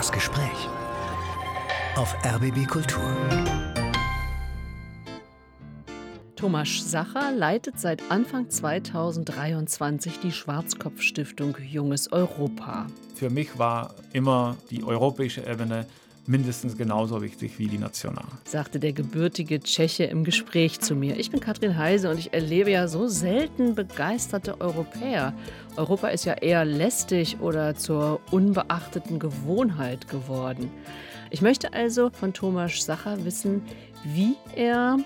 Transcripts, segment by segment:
Das Gespräch auf RBB Kultur. Thomas Sacher leitet seit Anfang 2023 die Schwarzkopf-Stiftung Junges Europa. Für mich war immer die europäische Ebene mindestens genauso wichtig wie die national. Sagte der gebürtige Tscheche im Gespräch zu mir. Ich bin Katrin Heise und ich erlebe ja so selten begeisterte Europäer. Europa ist ja eher lästig oder zur unbeachteten Gewohnheit geworden. Ich möchte also von Thomas Sacher wissen, wie er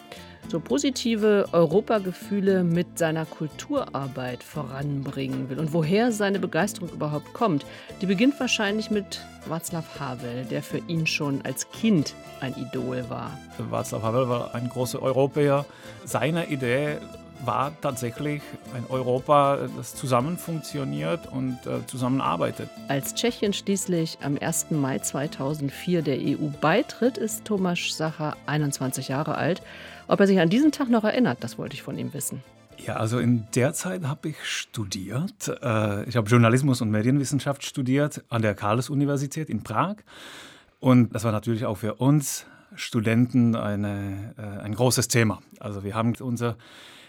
so positive Europagefühle mit seiner Kulturarbeit voranbringen will und woher seine Begeisterung überhaupt kommt. Die beginnt wahrscheinlich mit Václav Havel, der für ihn schon als Kind ein Idol war. Václav Havel war ein großer Europäer. Seine Idee war tatsächlich ein Europa, das zusammen funktioniert und äh, zusammenarbeitet. Als Tschechien schließlich am 1. Mai 2004 der EU beitritt, ist Tomasz Sacher 21 Jahre alt. Ob er sich an diesen Tag noch erinnert, das wollte ich von ihm wissen. Ja, also in der Zeit habe ich studiert. Äh, ich habe Journalismus und Medienwissenschaft studiert an der Karls-Universität in Prag. Und das war natürlich auch für uns Studenten eine, äh, ein großes Thema. Also wir haben unser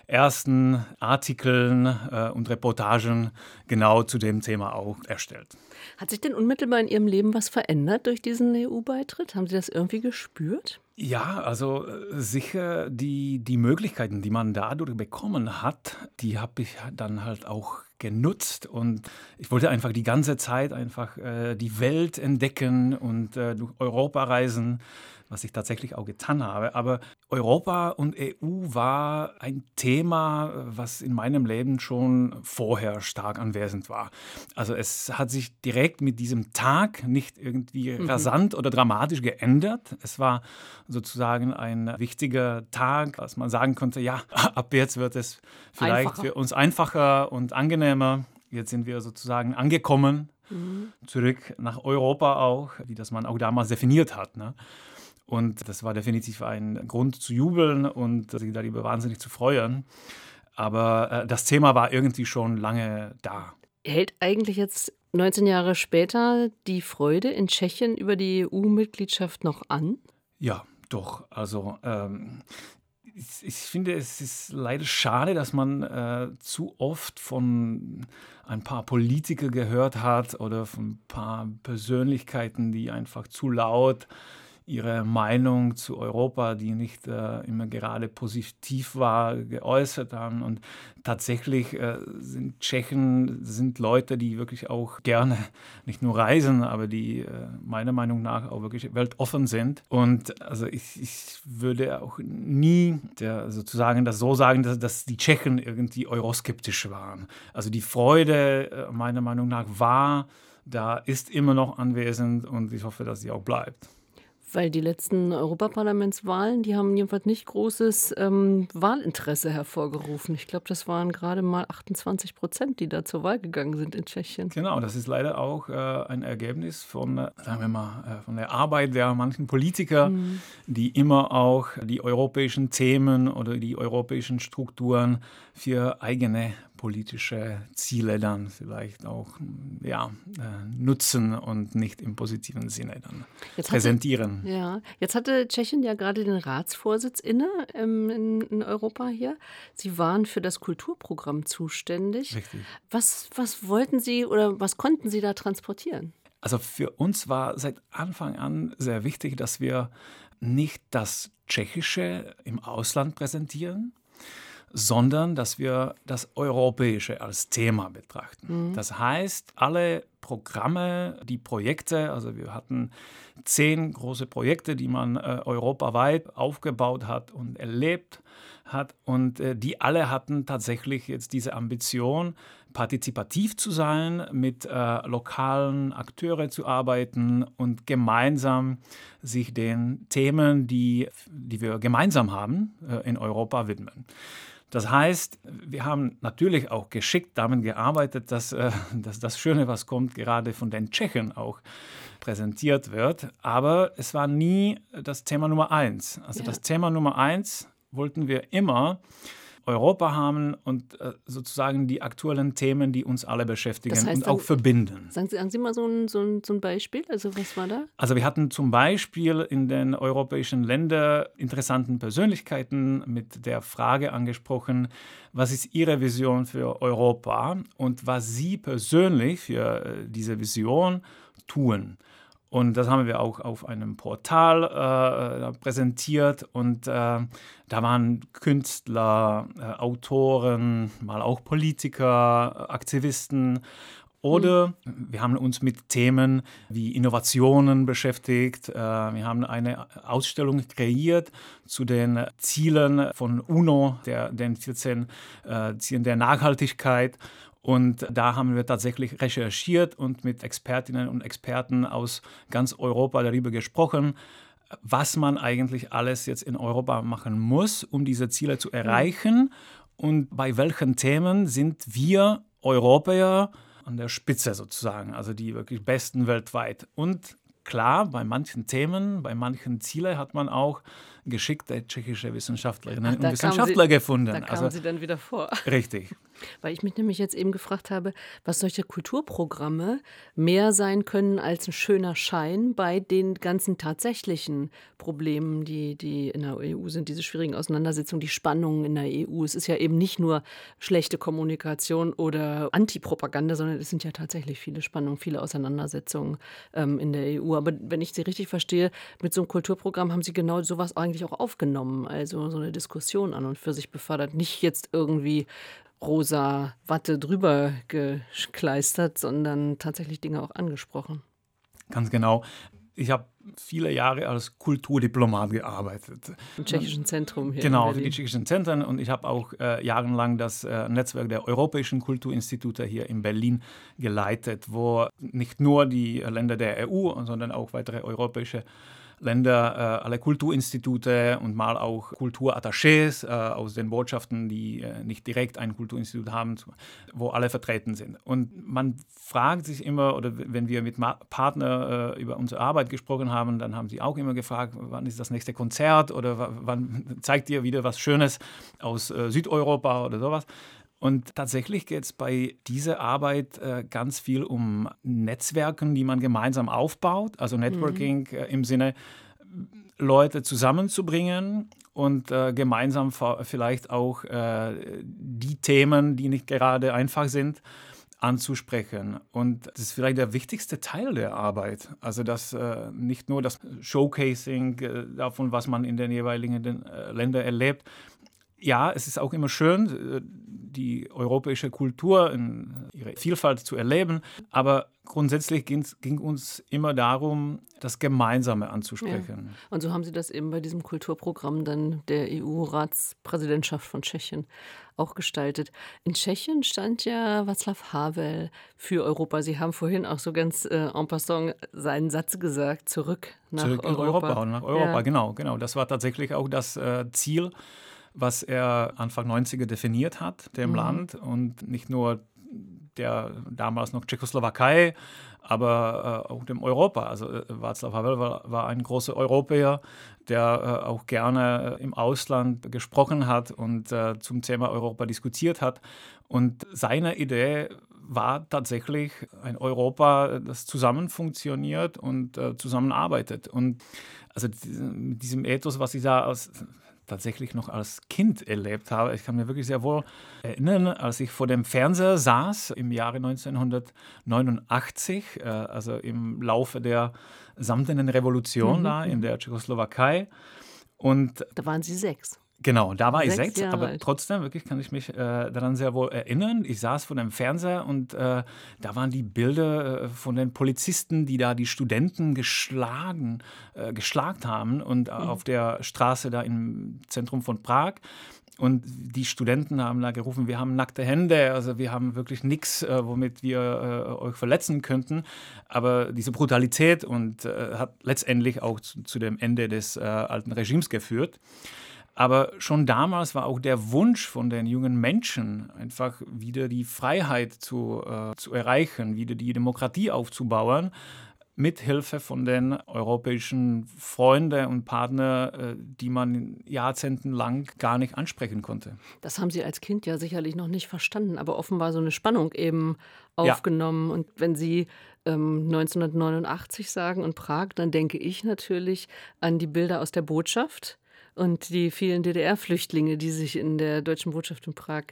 ersten Artikeln äh, und Reportagen genau zu dem Thema auch erstellt. Hat sich denn unmittelbar in Ihrem Leben was verändert durch diesen EU-Beitritt? Haben Sie das irgendwie gespürt? Ja, also äh, sicher die, die Möglichkeiten, die man dadurch bekommen hat, die habe ich dann halt auch genutzt und ich wollte einfach die ganze Zeit einfach äh, die Welt entdecken und äh, durch Europa reisen was ich tatsächlich auch getan habe. Aber Europa und EU war ein Thema, was in meinem Leben schon vorher stark anwesend war. Also es hat sich direkt mit diesem Tag nicht irgendwie mhm. rasant oder dramatisch geändert. Es war sozusagen ein wichtiger Tag, als man sagen konnte, ja, ab jetzt wird es vielleicht einfacher. für uns einfacher und angenehmer. Jetzt sind wir sozusagen angekommen, mhm. zurück nach Europa auch, wie das man auch damals definiert hat. Ne? Und das war definitiv ein Grund zu jubeln und sich darüber wahnsinnig zu freuen. Aber äh, das Thema war irgendwie schon lange da. Hält eigentlich jetzt 19 Jahre später die Freude in Tschechien über die EU-Mitgliedschaft noch an? Ja, doch. Also ähm, ich, ich, finde, es ist leider schade, dass man äh, zu oft von ein paar Politikern gehört hat oder von ein paar Persönlichkeiten, die einfach zu laut ihre Meinung zu Europa, die nicht äh, immer gerade positiv war, geäußert haben. Und tatsächlich äh, sind Tschechen sind Leute, die wirklich auch gerne nicht nur reisen, aber die äh, meiner Meinung nach auch wirklich weltoffen sind. Und also ich, ich würde auch nie der, sozusagen das so sagen, dass, dass die Tschechen irgendwie euroskeptisch waren. Also die Freude äh, meiner Meinung nach war, da ist immer noch anwesend und ich hoffe, dass sie auch bleibt. Weil die letzten Europaparlamentswahlen, die haben jedenfalls nicht großes ähm, Wahlinteresse hervorgerufen. Ich glaube, das waren gerade mal 28 Prozent, die da zur Wahl gegangen sind in Tschechien. Genau, das ist leider auch äh, ein Ergebnis von, äh, sagen wir mal, äh, von der Arbeit der manchen Politiker, mhm. die immer auch die europäischen Themen oder die europäischen Strukturen für eigene politische Ziele dann vielleicht auch ja, äh, nutzen und nicht im positiven Sinne dann jetzt präsentieren. Hatte, ja, jetzt hatte Tschechien ja gerade den Ratsvorsitz inne ähm, in, in, Europa hier. Sie waren für das Kulturprogramm zuständig. Richtig. Was, was wollten Sie oder was konnten Sie da transportieren? Also für uns war seit Anfang an sehr wichtig, dass wir nicht das Tschechische im Ausland präsentieren, sondern dass wir das Europäische als Thema betrachten. Mhm. Das heißt, alle Programme, die Projekte, also wir hatten zehn große Projekte, die man äh, europaweit aufgebaut hat und erlebt hat und äh, die alle hatten tatsächlich jetzt diese Ambition, partizipativ zu sein, mit äh, lokalen Akteuren zu arbeiten und gemeinsam sich den Themen, die, die wir gemeinsam haben, äh, in Europa widmen. Das heißt, wir haben natürlich auch geschickt damit gearbeitet, dass, äh, dass das Schöne, was kommt, gerade von den Tschechen auch präsentiert wird. Aber es war nie das Thema Nummer eins. Also ja. das Thema Nummer eins wollten wir immer Europa haben und äh, sozusagen die aktuellen Themen, die uns alle beschäftigen Das heißt und auch dann- verbinden. Sagen Sie, sagen Sie mal so ein, so, ein, so ein Beispiel. Also was war da? Also wir hatten zum Beispiel in den europäischen Ländern interessanten Persönlichkeiten mit der Frage angesprochen, was ist Ihre Vision für Europa und was Sie persönlich für äh, diese Vision tun. Und das haben wir auch auf einem Portal äh, präsentiert. Und äh, da waren Künstler, äh, Autoren, mal auch Politiker, Aktivisten. Oder wir haben uns mit Themen wie Innovationen beschäftigt. Äh, Wir haben eine Ausstellung kreiert zu den Zielen von UNO, der, den 14 äh, Zielen der Nachhaltigkeit. Und da haben wir tatsächlich recherchiert und mit Expertinnen und Experten aus ganz Europa darüber gesprochen, was man eigentlich alles jetzt in Europa machen muss, um diese Ziele zu erreichen und bei welchen Themen sind wir Europäer an der Spitze sozusagen, also die wirklich besten weltweit. Und klar, bei manchen Themen, bei manchen Zielen hat man auch geschickte tschechische Wissenschaftlerinnen Ach, und kamen Wissenschaftler Sie- gefunden. Da kamen also Sie dann wieder vor. richtig. Weil ich mich nämlich jetzt eben gefragt habe, was solche Kulturprogramme mehr sein können als ein schöner Schein bei den ganzen tatsächlichen Problemen, die, die in der EU sind, diese schwierigen Auseinandersetzungen, die Spannungen in der EU. Es ist ja eben nicht nur schlechte Kommunikation oder Antipropaganda, sondern es sind ja tatsächlich viele Spannungen, viele Auseinandersetzungen ähm, in der EU. Aber wenn ich Sie richtig verstehe, mit so einem Kulturprogramm haben Sie genau sowas eigentlich auch aufgenommen, also so eine Diskussion an und für sich befördert. Nicht jetzt irgendwie rosa Watte drüber gekleistert, sondern tatsächlich Dinge auch angesprochen. Ganz genau. Ich habe viele Jahre als Kulturdiplomat gearbeitet. Im tschechischen Zentrum hier. Genau, in für die tschechischen Zentren und ich habe auch äh, jahrelang das äh, Netzwerk der europäischen Kulturinstitute hier in Berlin geleitet, wo nicht nur die Länder der EU, sondern auch weitere europäische Länder, äh, alle Kulturinstitute und mal auch Kulturattachés äh, aus den Botschaften, die äh, nicht direkt ein Kulturinstitut haben, wo alle vertreten sind. Und man fragt sich immer, oder wenn wir mit Partnern über unsere Arbeit gesprochen haben, dann haben sie auch immer gefragt, wann ist das nächste Konzert oder wa- wann zeigt ihr wieder was Schönes aus Südeuropa oder sowas. Und tatsächlich geht es bei dieser Arbeit äh, ganz viel um Netzwerken, die man gemeinsam aufbaut. Also Networking äh, im Sinne, Leute zusammenzubringen und äh, gemeinsam vielleicht auch äh, die Themen, die nicht gerade einfach sind, anzusprechen. Und das ist vielleicht der wichtigste Teil der Arbeit. Also das äh, nicht nur das Showcasing äh, davon, was man in den jeweiligen äh, Ländern erlebt. Ja, es ist auch immer schön, äh, die europäische Kultur in ihrer Vielfalt zu erleben, aber grundsätzlich ging uns immer darum, das Gemeinsame anzusprechen. Und so haben Sie das eben bei diesem Kulturprogramm dann der EU-Ratspräsidentschaft von Tschechien auch gestaltet. In Tschechien stand ja Václav Havel für Europa. Sie haben vorhin auch so ganz äh, en passant seinen Satz gesagt, zurück nach Zurück Europa. Europa nach Europa, Ja. genau, genau. Das war tatsächlich auch das äh, Ziel, was er Anfang 90er definiert hat, dem Mhm. Land. Und nicht nur der damals noch Tschechoslowakei, aber äh, auch dem Europa. Also äh, Václav Havel war, war ein großer Europäer, der äh, auch gerne im Ausland gesprochen hat und äh, zum Thema Europa diskutiert hat. Und seine Idee war tatsächlich ein Europa, das zusammen funktioniert und äh, zusammenarbeitet. Und also mit diesem Ethos, was ich da als, tatsächlich noch als Kind erlebt habe, ich kann mir wirklich sehr wohl erinnern, als ich vor dem Fernseher saß im Jahre 1989, äh, also im Laufe der samtenen Revolution da in der Tschechoslowakei. Und Da waren Sie sechs. Genau, da war ich Sechs sechs, Jahre aber alt. trotzdem wirklich kann ich mich äh, daran sehr wohl erinnern. Ich saß vor dem Fernseher und äh, da waren die Bilder äh, von den Polizisten, die da die Studenten geschlagen, äh, geschlagt haben und äh, auf der Straße da im Zentrum von Prag. Und die Studenten haben da gerufen, wir haben nackte Hände, also wir haben wirklich nichts, äh, womit wir äh, euch verletzen könnten. Aber diese Brutalität und äh, hat letztendlich auch zu, zu dem Ende des äh, alten Regimes geführt. Aber schon damals war auch der Wunsch von den jungen Menschen, einfach wieder die Freiheit zu, äh, zu erreichen, wieder die Demokratie aufzubauen, mit Hilfe von den europäischen Freunden und Partnern, äh, die man jahrzehntelang gar nicht ansprechen konnte. Das haben Sie als Kind ja sicherlich noch nicht verstanden, aber offenbar so eine Spannung eben aufgenommen. Ja. Und wenn Sie ähm, 1989 sagen und Prag, dann denke ich natürlich an die Bilder aus der Botschaft und die vielen DDR-Flüchtlinge, die sich in der deutschen Botschaft in Prag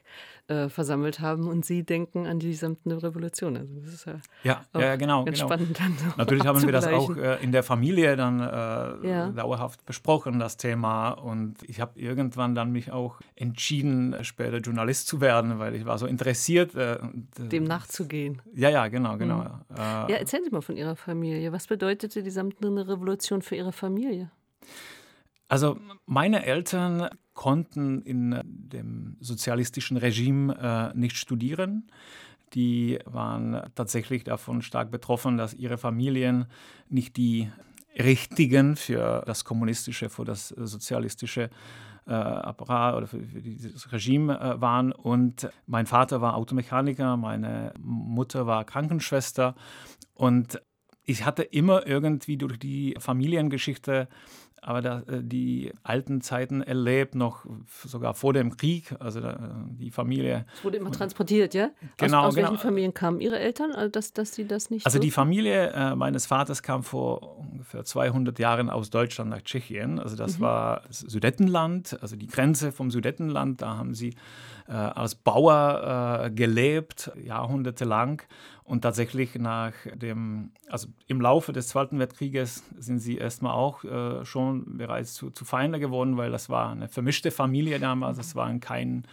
äh, versammelt haben und sie denken an die gesamte Revolution. Also das ist ja, ja, ja genau. Ganz genau. spannend dann Natürlich haben wir das auch äh, in der Familie dann äh, ja. dauerhaft besprochen, das Thema. Und ich habe irgendwann dann mich auch entschieden, später Journalist zu werden, weil ich war so interessiert. Äh, äh, Dem nachzugehen. Ja, ja, genau, genau. Mhm. ja, erzählen Sie mal von Ihrer Familie. Was bedeutete die gesamte Revolution für Ihre Familie? Also meine Eltern konnten in dem sozialistischen Regime äh, nicht studieren. Die waren tatsächlich davon stark betroffen, dass ihre Familien nicht die richtigen für das kommunistische, für das sozialistische äh, Apparat oder für, für dieses Regime äh, waren. Und mein Vater war Automechaniker, meine Mutter war Krankenschwester. Und ich hatte immer irgendwie durch die Familiengeschichte aber da, äh, die alten Zeiten erlebt, noch sogar vor dem Krieg, also äh, die Familie. Es wurde immer transportiert, ja? Genau. Aus, aus genau. welchen Familien kamen Ihre Eltern, also dass, dass sie das nicht Also so? die Familie äh, meines Vaters kam vor ungefähr 200 Jahren aus Deutschland nach Tschechien. Also das mhm. war das Sudetenland, also die Grenze vom Sudetenland. Da haben sie äh, als Bauer äh, gelebt, jahrhundertelang. Und tatsächlich nach dem, also im Laufe des Zweiten Weltkrieges sind sie erstmal auch äh, schon bereits zu, zu Feinde geworden, weil das war eine vermischte Familie damals. Es waren kein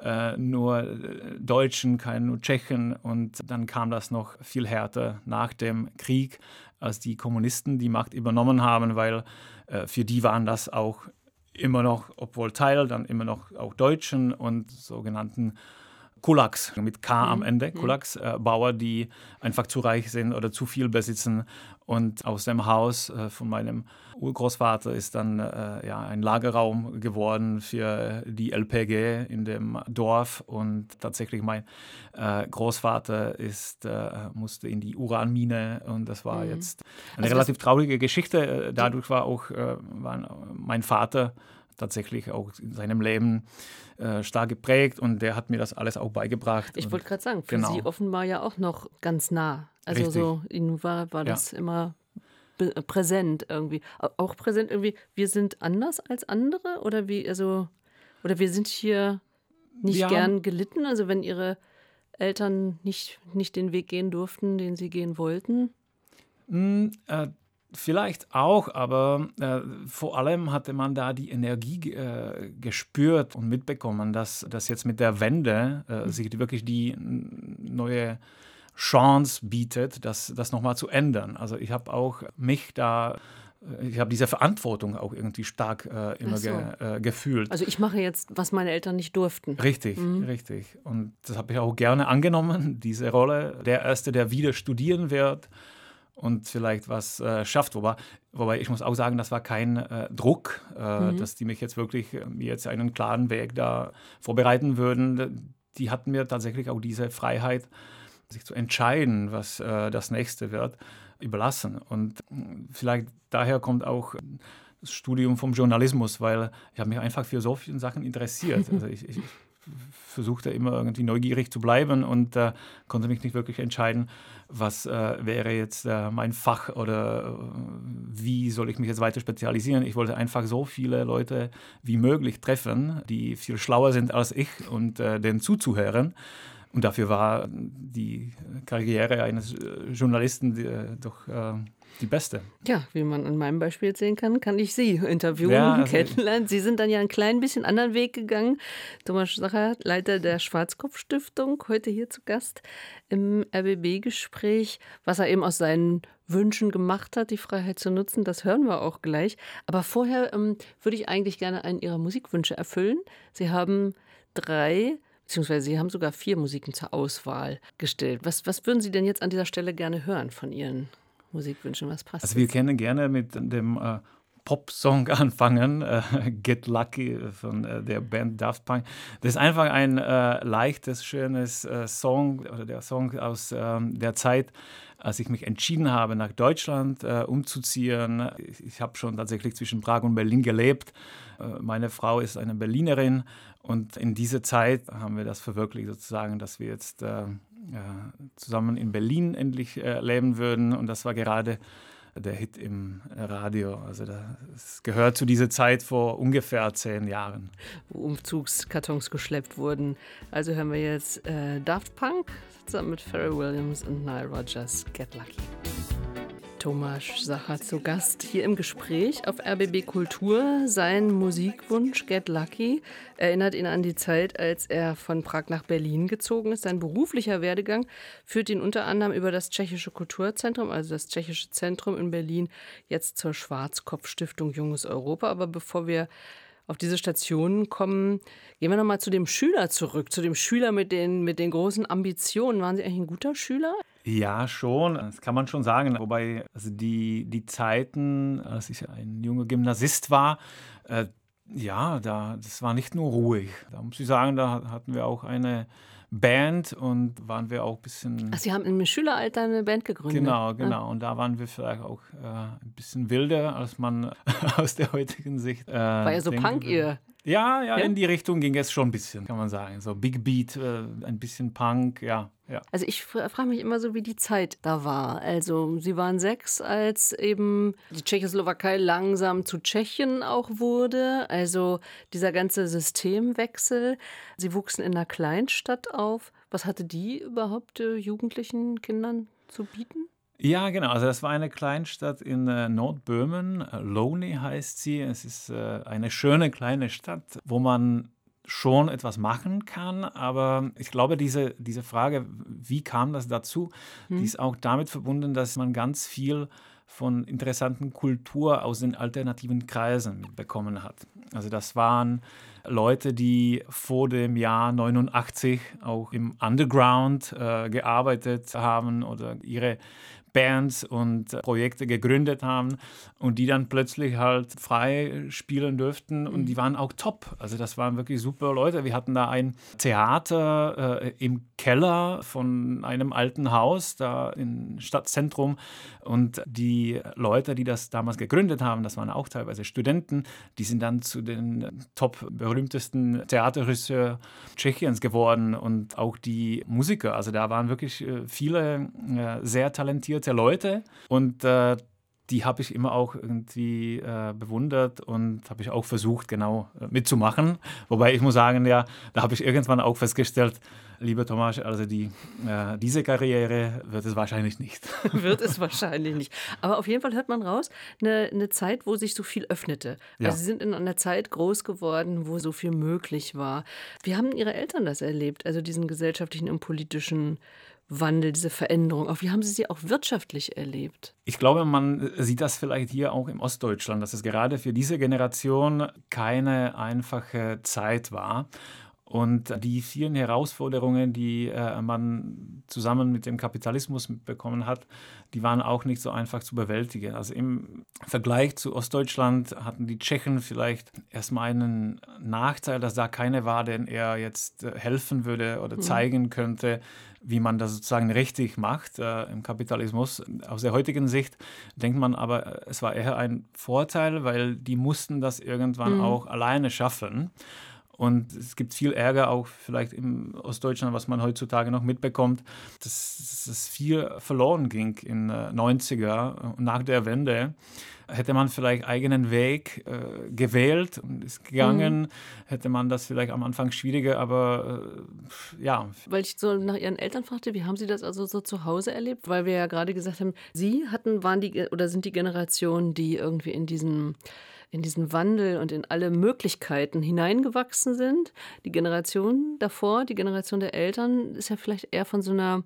äh, nur äh, Deutschen, keine nur Tschechen. Und dann kam das noch viel härter nach dem Krieg, als die Kommunisten die Macht übernommen haben, weil äh, für die waren das auch immer noch, obwohl Teil, dann immer noch auch Deutschen und sogenannten Kulaks mit K am mhm. Ende, mhm. Kulaks, äh, Bauer, die einfach zu reich sind oder zu viel besitzen. Und aus dem Haus äh, von meinem Urgroßvater ist dann äh, ja, ein Lagerraum geworden für die LPG in dem Dorf. Und tatsächlich mein äh, Großvater ist, äh, musste in die Uranmine und das war mhm. jetzt eine also relativ traurige Geschichte. Äh, dadurch war auch mein Vater tatsächlich auch in seinem Leben äh, stark geprägt und der hat mir das alles auch beigebracht. Ich wollte gerade sagen, für genau. Sie offenbar ja auch noch ganz nah. Also Richtig. so, Ihnen war, war das ja. immer präsent irgendwie. Auch präsent irgendwie, wir sind anders als andere oder wie, also, oder wir sind hier nicht wir gern gelitten, also wenn Ihre Eltern nicht, nicht den Weg gehen durften, den sie gehen wollten? Mm, äh, Vielleicht auch, aber äh, vor allem hatte man da die Energie äh, gespürt und mitbekommen, dass, dass jetzt mit der Wende äh, mhm. sich wirklich die neue Chance bietet, das, das nochmal zu ändern. Also ich habe auch mich da äh, ich habe diese Verantwortung auch irgendwie stark äh, immer so. ge, äh, gefühlt. Also ich mache jetzt, was meine Eltern nicht durften. Richtig, mhm. richtig. Und das habe ich auch gerne angenommen, diese Rolle. Der Erste, der wieder studieren wird, und vielleicht was äh, schafft. Wobei, wobei ich muss auch sagen, das war kein äh, Druck, äh, mhm. dass die mich jetzt wirklich äh, mir jetzt einen klaren Weg da vorbereiten würden. Die hatten mir tatsächlich auch diese Freiheit, sich zu entscheiden, was äh, das nächste wird, überlassen. Und vielleicht daher kommt auch das Studium vom Journalismus, weil ich habe mich einfach für so viele Sachen interessiert. Also ich, ich versuchte immer irgendwie neugierig zu bleiben und äh, konnte mich nicht wirklich entscheiden, was äh, wäre jetzt äh, mein Fach oder äh, wie soll ich mich jetzt weiter spezialisieren. Ich wollte einfach so viele Leute wie möglich treffen, die viel schlauer sind als ich und äh, denen zuzuhören. Und dafür war die Karriere eines äh, Journalisten doch die beste. Ja, wie man an meinem Beispiel sehen kann, kann ich Sie interviewen ja, also kennenlernen. Sie sind dann ja einen klein bisschen anderen Weg gegangen. Thomas Sacher, Leiter der Schwarzkopf-Stiftung, heute hier zu Gast im RBB-Gespräch, was er eben aus seinen Wünschen gemacht hat, die Freiheit zu nutzen. Das hören wir auch gleich. Aber vorher ähm, würde ich eigentlich gerne einen Ihrer Musikwünsche erfüllen. Sie haben drei beziehungsweise Sie haben sogar vier Musiken zur Auswahl gestellt. Was, was würden Sie denn jetzt an dieser Stelle gerne hören von Ihren Musikwünschen? Was passt? Also wir kennen gerne mit dem äh, Pop-Song anfangen, äh, Get Lucky von äh, der Band Daft Punk. Das ist einfach ein äh, leichtes, schönes äh, Song oder der Song aus ähm, der Zeit, als ich mich entschieden habe, nach Deutschland äh, umzuziehen. Ich, ich habe schon tatsächlich zwischen Prag und Berlin gelebt. Äh, meine Frau ist eine Berlinerin und in dieser Zeit haben wir das verwirklicht, sozusagen, dass wir jetzt zusammen in Berlin endlich leben würden. Und das war gerade der Hit im Radio. Also das gehört zu dieser Zeit vor ungefähr zehn Jahren. Wo Umzugskartons geschleppt wurden. Also hören wir jetzt äh, Daft Punk zusammen mit Pharrell Williams und Nile Rodgers Get Lucky. Thomas Sacher zu Gast hier im Gespräch auf RBB Kultur. Sein Musikwunsch Get Lucky erinnert ihn an die Zeit, als er von Prag nach Berlin gezogen ist. Sein beruflicher Werdegang führt ihn unter anderem über das Tschechische Kulturzentrum, also das Tschechische Zentrum in Berlin, jetzt zur Schwarzkopf-Stiftung Junges Europa. Aber bevor wir auf diese Stationen kommen, gehen wir nochmal zu dem Schüler zurück, zu dem Schüler mit den, mit den großen Ambitionen. Waren Sie eigentlich ein guter Schüler? Ja, schon, das kann man schon sagen. Wobei also die, die Zeiten, als ich ein junger Gymnasist war, äh, ja, da, das war nicht nur ruhig. Da muss ich sagen, da hatten wir auch eine Band und waren wir auch ein bisschen. Ach, Sie haben im Schüleralter eine Band gegründet. Genau, genau. Und da waren wir vielleicht auch äh, ein bisschen wilder, als man aus der heutigen Sicht. Äh, war ja so Punk, ihr. Ja, ja, ja, in die Richtung ging es schon ein bisschen, kann man sagen. So Big Beat, äh, ein bisschen Punk, ja, ja. Also ich frage mich immer so, wie die Zeit da war. Also sie waren sechs, als eben die Tschechoslowakei langsam zu Tschechien auch wurde. Also dieser ganze Systemwechsel. Sie wuchsen in einer Kleinstadt auf. Was hatte die überhaupt äh, jugendlichen Kindern zu bieten? Ja, genau. Also das war eine Kleinstadt in äh, Nordböhmen. Äh, Loni heißt sie. Es ist äh, eine schöne kleine Stadt, wo man schon etwas machen kann. Aber ich glaube, diese, diese Frage, wie kam das dazu, hm. die ist auch damit verbunden, dass man ganz viel von interessanten Kultur aus den alternativen Kreisen bekommen hat. Also das waren Leute, die vor dem Jahr 89 auch im Underground äh, gearbeitet haben oder ihre Bands und Projekte gegründet haben und die dann plötzlich halt frei spielen dürften und die mhm. waren auch top. Also das waren wirklich super Leute. Wir hatten da ein Theater äh, im Keller von einem alten Haus da im Stadtzentrum und die Leute, die das damals gegründet haben, das waren auch teilweise Studenten, die sind dann zu den top berühmtesten Theaterregisseuren Tschechiens geworden und auch die Musiker. Also da waren wirklich äh, viele äh, sehr talentierte der Leute und äh, die habe ich immer auch irgendwie äh, bewundert und habe ich auch versucht, genau äh, mitzumachen. Wobei ich muss sagen, ja, da habe ich irgendwann auch festgestellt, lieber Thomas, also die, äh, diese Karriere wird es wahrscheinlich nicht. wird es wahrscheinlich nicht. Aber auf jeden Fall hört man raus, eine, eine Zeit, wo sich so viel öffnete. Ja. Also Sie sind in einer Zeit groß geworden, wo so viel möglich war. Wie haben Ihre Eltern das erlebt, also diesen gesellschaftlichen und politischen Wandel, diese Veränderung? Auch wie haben Sie sie auch wirtschaftlich erlebt? Ich glaube, man sieht das vielleicht hier auch im Ostdeutschland, dass es gerade für diese Generation keine einfache Zeit war. Und die vielen Herausforderungen, die äh, man zusammen mit dem Kapitalismus bekommen hat, die waren auch nicht so einfach zu bewältigen. Also im Vergleich zu Ostdeutschland hatten die Tschechen vielleicht erstmal einen Nachteil, dass da keiner war, den er jetzt äh, helfen würde oder mhm. zeigen könnte, wie man das sozusagen richtig macht äh, im Kapitalismus. Aus der heutigen Sicht denkt man aber, es war eher ein Vorteil, weil die mussten das irgendwann mhm. auch alleine schaffen. Und es gibt viel Ärger auch vielleicht im Ostdeutschland, was man heutzutage noch mitbekommt, dass es viel verloren ging in den äh, 90er nach der Wende hätte man vielleicht eigenen Weg äh, gewählt und ist gegangen, mhm. hätte man das vielleicht am Anfang schwieriger, aber äh, ja. Weil ich so nach Ihren Eltern fragte, wie haben Sie das also so zu Hause erlebt? Weil wir ja gerade gesagt haben, Sie hatten, waren die oder sind die Generation, die irgendwie in diesen in diesen Wandel und in alle Möglichkeiten hineingewachsen sind. Die Generation davor, die Generation der Eltern, ist ja vielleicht eher von so einer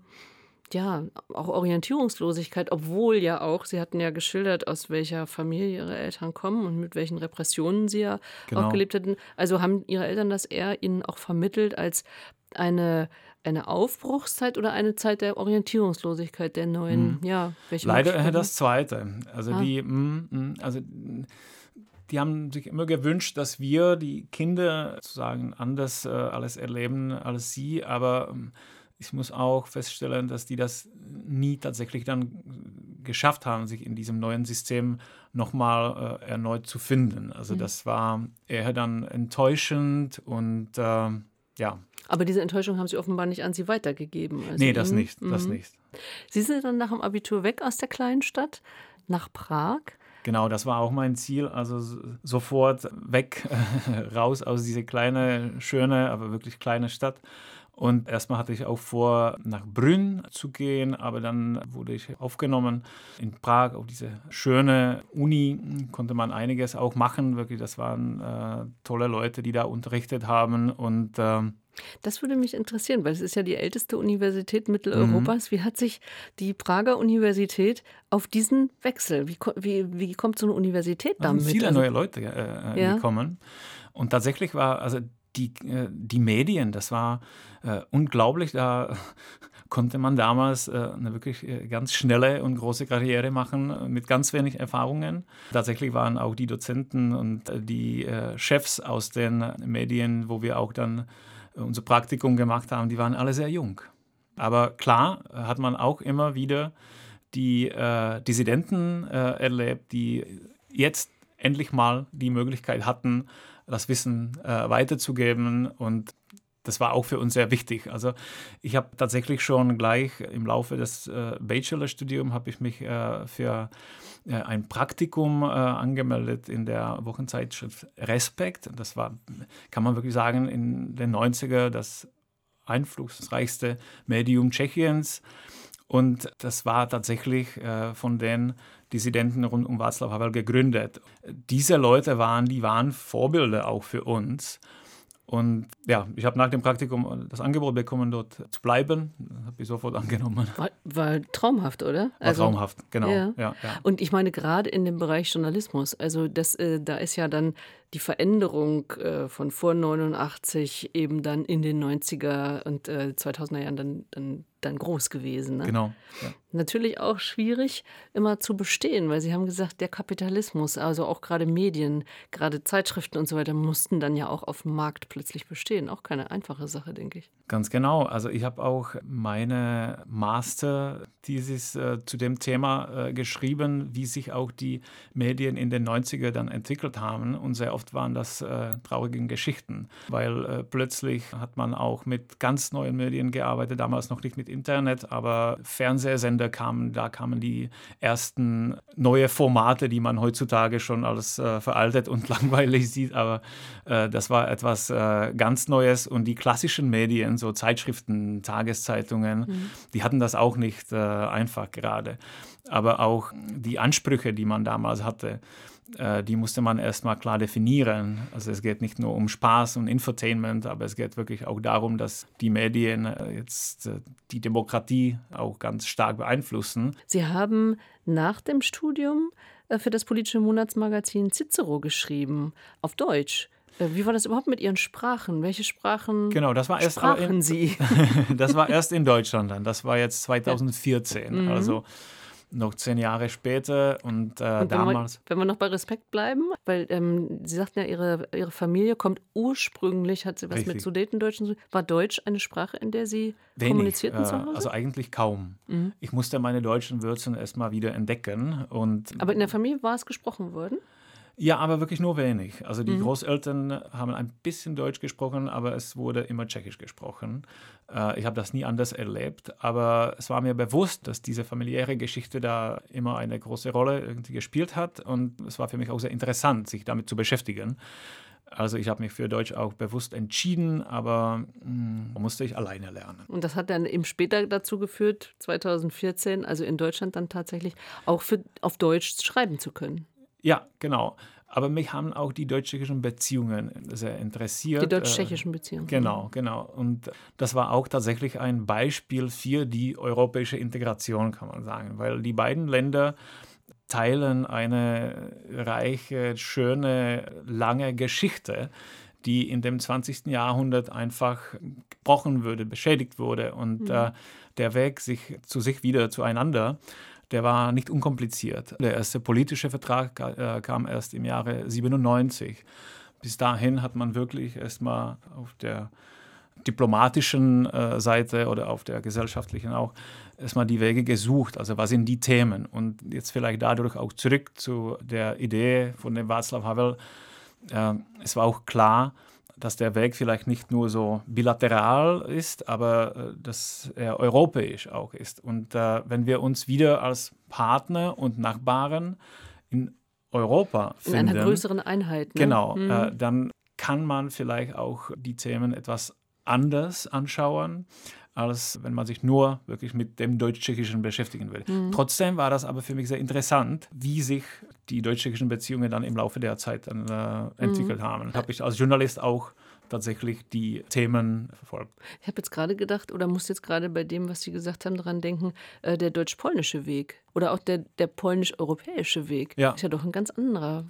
ja, auch Orientierungslosigkeit, obwohl ja auch, Sie hatten ja geschildert, aus welcher Familie Ihre Eltern kommen und mit welchen Repressionen Sie ja genau. auch gelebt hätten. Also haben Ihre Eltern das eher Ihnen auch vermittelt als eine, eine Aufbruchszeit oder eine Zeit der Orientierungslosigkeit der neuen, hm. ja, welche Leider das Zweite. Also ah. die, mm, mm, also die haben sich immer gewünscht, dass wir, die Kinder, sozusagen anders äh, alles erleben als sie. Aber ähm, ich muss auch feststellen, dass die das nie tatsächlich dann geschafft haben, sich in diesem neuen System nochmal äh, erneut zu finden. Also mhm. das war eher dann enttäuschend und äh, ja. Aber diese Enttäuschung haben Sie offenbar nicht an Sie weitergegeben. Also nee, das nicht, das mhm. nicht. Sie sind dann nach dem Abitur weg aus der kleinen Stadt nach Prag. Genau, das war auch mein Ziel. Also sofort weg, raus aus diese kleine, schöne, aber wirklich kleine Stadt. Und erstmal hatte ich auch vor, nach Brünn zu gehen, aber dann wurde ich aufgenommen in Prag auf diese schöne Uni. Konnte man einiges auch machen. Wirklich, das waren äh, tolle Leute, die da unterrichtet haben. Und ähm, das würde mich interessieren, weil es ist ja die älteste Universität Mitteleuropas. Mhm. Wie hat sich die Prager Universität auf diesen Wechsel, wie, wie, wie kommt so eine Universität damit? Es sind viele also, neue Leute äh, ja. gekommen. Und tatsächlich war, also die, äh, die Medien, das war äh, unglaublich. Da konnte man damals äh, eine wirklich äh, ganz schnelle und große Karriere machen äh, mit ganz wenig Erfahrungen. Tatsächlich waren auch die Dozenten und äh, die Chefs aus den Medien, wo wir auch dann unser Praktikum gemacht haben, die waren alle sehr jung. Aber klar hat man auch immer wieder die Dissidenten erlebt, die jetzt endlich mal die Möglichkeit hatten, das Wissen äh, weiterzugeben. Und das war auch für uns sehr wichtig. Also ich habe tatsächlich schon gleich im Laufe des äh, Bachelorstudiums habe ich mich äh, für äh, ein Praktikum äh, angemeldet in der Wochenzeitschrift Respekt. Das war, kann man wirklich sagen, in den 90er das einflussreichste Medium Tschechiens. Und das war tatsächlich äh, von den Dissidenten rund um Václav Havel gegründet. Diese Leute waren, die waren Vorbilder auch für uns. Und ja, ich habe nach dem Praktikum das Angebot bekommen, dort zu bleiben. Habe ich sofort angenommen. War, war traumhaft, oder? War also, traumhaft, genau. Ja. Ja, ja. Und ich meine, gerade in dem Bereich Journalismus, also das, äh, da ist ja dann die Veränderung äh, von vor 89 eben dann in den 90er und äh, 2000er Jahren dann, dann, dann groß gewesen. Ne? Genau. Ja. Natürlich auch schwierig immer zu bestehen, weil Sie haben gesagt, der Kapitalismus, also auch gerade Medien, gerade Zeitschriften und so weiter, mussten dann ja auch auf dem Markt plötzlich bestehen. Auch keine einfache Sache, denke ich. Ganz genau. Also ich habe auch meine Master-Thesis äh, zu dem Thema äh, geschrieben, wie sich auch die Medien in den 90er dann entwickelt haben und sehr oft waren das äh, traurige Geschichten, weil äh, plötzlich hat man auch mit ganz neuen Medien gearbeitet, damals noch nicht mit Internet, aber Fernsehsender kamen, da kamen die ersten neue Formate, die man heutzutage schon als äh, veraltet und langweilig sieht, aber äh, das war etwas äh, ganz Neues und die klassischen Medien, so Zeitschriften, Tageszeitungen, mhm. die hatten das auch nicht äh, einfach gerade. Aber auch die Ansprüche, die man damals hatte, äh, die musste man erstmal klar definieren. Also es geht nicht nur um Spaß und Infotainment, aber es geht wirklich auch darum, dass die Medien äh, jetzt äh, die Demokratie auch ganz stark beeinflussen. Sie haben nach dem Studium für das politische Monatsmagazin Cicero geschrieben, auf Deutsch. Wie war das überhaupt mit Ihren Sprachen? Welche Sprachen genau, das war erst sprachen in, Sie? das war erst in Deutschland dann. Das war jetzt 2014. Mhm. Also noch zehn Jahre später und, äh, und damals. Wir, wenn wir noch bei Respekt bleiben, weil ähm, Sie sagten ja, Ihre, Ihre Familie kommt ursprünglich, hat sie was Richtig. mit Sudetendeutschen zu War Deutsch eine Sprache, in der Sie Wenig, kommunizierten zu äh, Hause? Also eigentlich kaum. Mhm. Ich musste meine deutschen Wurzeln erstmal wieder entdecken. Und Aber in der Familie war es gesprochen worden? Ja, aber wirklich nur wenig. Also die mhm. Großeltern haben ein bisschen Deutsch gesprochen, aber es wurde immer Tschechisch gesprochen. Äh, ich habe das nie anders erlebt, aber es war mir bewusst, dass diese familiäre Geschichte da immer eine große Rolle irgendwie gespielt hat und es war für mich auch sehr interessant, sich damit zu beschäftigen. Also ich habe mich für Deutsch auch bewusst entschieden, aber mh, hm, musste ich alleine lernen. Und das hat dann eben später dazu geführt, 2014, also in Deutschland dann tatsächlich auch für, auf Deutsch schreiben zu können. Ja, genau. Aber mich haben auch die deutsch-tschechischen Beziehungen sehr interessiert. Die deutsch-tschechischen Beziehungen. Genau, genau. Und das war auch tatsächlich ein Beispiel für die europäische Integration, kann man sagen, weil die beiden Länder teilen eine reiche, schöne, lange Geschichte, die in dem 20. Jahrhundert einfach gebrochen wurde, beschädigt wurde. Und mhm. äh, der Weg sich, zu sich wieder zueinander der war nicht unkompliziert. Der erste politische Vertrag äh, kam erst im Jahre 97. Bis dahin hat man wirklich erstmal auf der diplomatischen äh, Seite oder auf der gesellschaftlichen auch erstmal die Wege gesucht. Also was sind die Themen? Und jetzt vielleicht dadurch auch zurück zu der Idee von dem Václav Havel. Äh, es war auch klar, dass der Weg vielleicht nicht nur so bilateral ist, aber äh, dass er europäisch auch ist. Und äh, wenn wir uns wieder als Partner und Nachbarn in Europa finden. In einer größeren Einheit. Ne? Genau, mhm. äh, dann kann man vielleicht auch die Themen etwas anders anschauen, als wenn man sich nur wirklich mit dem Deutsch-Tschechischen beschäftigen will. Mhm. Trotzdem war das aber für mich sehr interessant, wie sich die deutsch-tschechischen Beziehungen dann im Laufe der Zeit dann, äh, entwickelt mhm. haben. Habe ich als Journalist auch tatsächlich die Themen verfolgt. Ich habe jetzt gerade gedacht oder muss jetzt gerade bei dem, was Sie gesagt haben, daran denken, äh, der deutsch-polnische Weg oder auch der, der polnisch-europäische Weg ja. ist ja doch ein ganz anderer.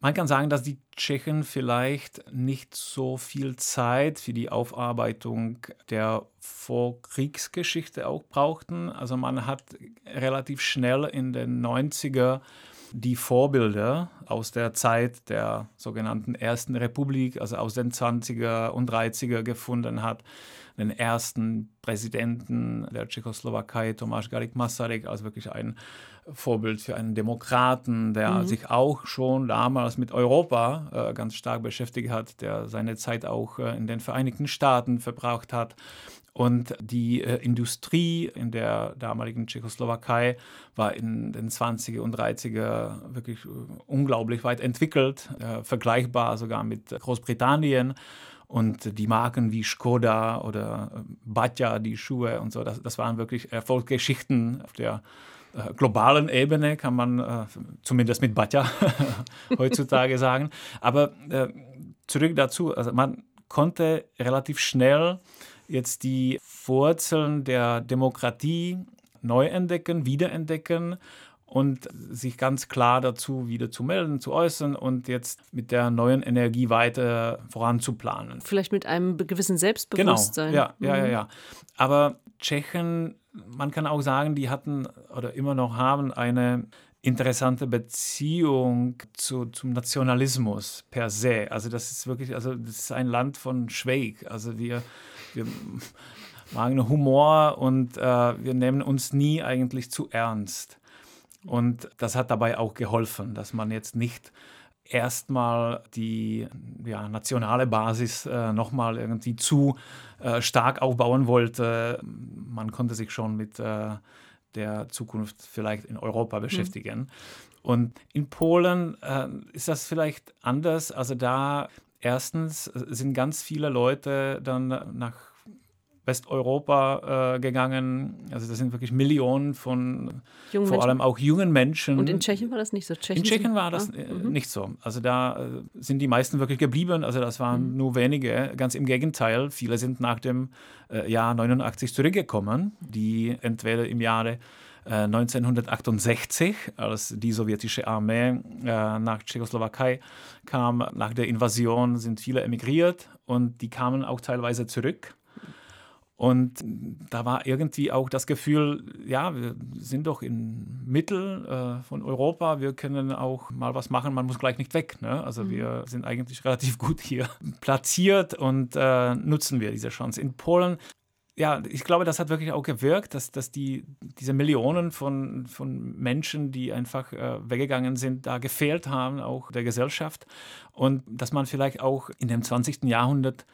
Man kann sagen, dass die Tschechen vielleicht nicht so viel Zeit für die Aufarbeitung der Vorkriegsgeschichte auch brauchten. Also man hat relativ schnell in den 90er die Vorbilder aus der Zeit der sogenannten Ersten Republik, also aus den 20er und 30er gefunden hat. Den ersten Präsidenten der Tschechoslowakei, Tomáš Garik Masaryk, als wirklich ein Vorbild für einen Demokraten, der mhm. sich auch schon damals mit Europa äh, ganz stark beschäftigt hat, der seine Zeit auch äh, in den Vereinigten Staaten verbraucht hat. Und die äh, Industrie in der damaligen Tschechoslowakei war in den 20er und 30er wirklich äh, unglaublich weit entwickelt, äh, vergleichbar sogar mit Großbritannien. Und die Marken wie Skoda oder äh, Batja, die Schuhe und so, das, das waren wirklich Erfolgsgeschichten auf der äh, globalen Ebene, kann man äh, zumindest mit Batja heutzutage sagen. Aber zurück dazu, also man konnte relativ schnell jetzt die Wurzeln der Demokratie neu entdecken, wiederentdecken und sich ganz klar dazu wieder zu melden, zu äußern und jetzt mit der neuen Energie weiter voranzuplanen. Vielleicht mit einem gewissen Selbstbewusstsein. Genau, ja, mhm. ja, ja, ja. Aber Tschechen, man kann auch sagen, die hatten oder immer noch haben eine interessante Beziehung zu, zum Nationalismus per se. Also das ist wirklich, also das ist ein Land von Schweig. Also wir wir magen Humor und äh, wir nehmen uns nie eigentlich zu ernst. Und das hat dabei auch geholfen, dass man jetzt nicht erstmal die ja, nationale Basis äh, nochmal irgendwie zu äh, stark aufbauen wollte. Man konnte sich schon mit äh, der Zukunft vielleicht in Europa beschäftigen. Mhm. Und in Polen äh, ist das vielleicht anders. Also da erstens sind ganz viele Leute dann nach Westeuropa äh, gegangen. Also das sind wirklich Millionen von Jungen vor Menschen. allem auch jungen Menschen. Und in Tschechien war das nicht so? Tschechien in Tschechien war das ah, mhm. nicht so. Also da äh, sind die meisten wirklich geblieben. Also das waren mhm. nur wenige. Ganz im Gegenteil. Viele sind nach dem äh, Jahr 89 zurückgekommen, die entweder im Jahre 1968, äh, als die sowjetische Armee äh, nach Tschechoslowakei kam, nach der Invasion sind viele emigriert und die kamen auch teilweise zurück. Und da war irgendwie auch das Gefühl, ja, wir sind doch im Mittel äh, von Europa, wir können auch mal was machen, man muss gleich nicht weg. Ne? Also mhm. wir sind eigentlich relativ gut hier platziert und äh, nutzen wir diese Chance. In Polen ja, ich glaube, das hat wirklich auch gewirkt, dass, dass die, diese Millionen von, von Menschen, die einfach äh, weggegangen sind, da gefehlt haben, auch der Gesellschaft. Und dass man vielleicht auch in dem 20. Jahrhundert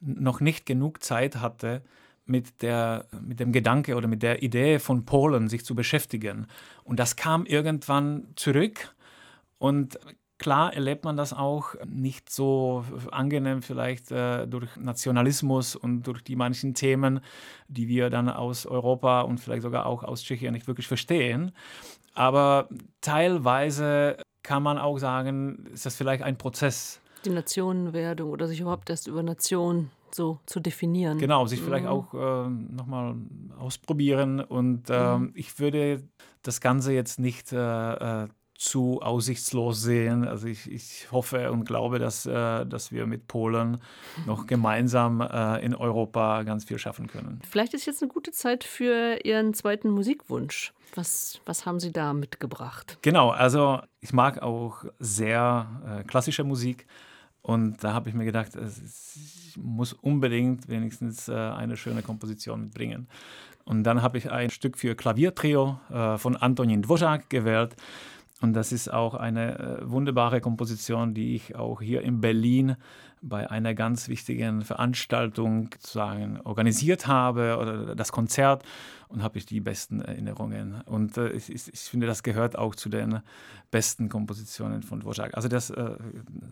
noch nicht genug Zeit hatte, mit, der, mit dem Gedanke oder mit der Idee von Polen sich zu beschäftigen. Und das kam irgendwann zurück. Und klar erlebt man das auch nicht so angenehm vielleicht äh, durch Nationalismus und durch die manchen Themen, die wir dann aus Europa und vielleicht sogar auch aus Tschechien nicht wirklich verstehen. Aber teilweise kann man auch sagen, ist das vielleicht ein Prozess. Die Nationenwerdung oder sich überhaupt erst über Nationen so zu definieren. Genau, sich vielleicht mhm. auch äh, nochmal ausprobieren. Und äh, mhm. ich würde das Ganze jetzt nicht äh, äh, zu aussichtslos sehen. Also ich, ich hoffe und glaube, dass, äh, dass wir mit Polen noch gemeinsam äh, in Europa ganz viel schaffen können. Vielleicht ist jetzt eine gute Zeit für Ihren zweiten Musikwunsch. Was, was haben Sie da mitgebracht? Genau, also ich mag auch sehr äh, klassische Musik. Und da habe ich mir gedacht, ich muss unbedingt wenigstens äh, eine schöne Komposition mitbringen. Und dann habe ich ein Stück für Klaviertrio äh, von Antonin Dvořák gewählt. Und das ist auch eine äh, wunderbare Komposition, die ich auch hier in Berlin bei einer ganz wichtigen Veranstaltung sozusagen organisiert habe oder das Konzert und habe ich die besten Erinnerungen. Und äh, ich, ich, finde, das gehört auch zu den besten Kompositionen von Dvořák. Also das äh,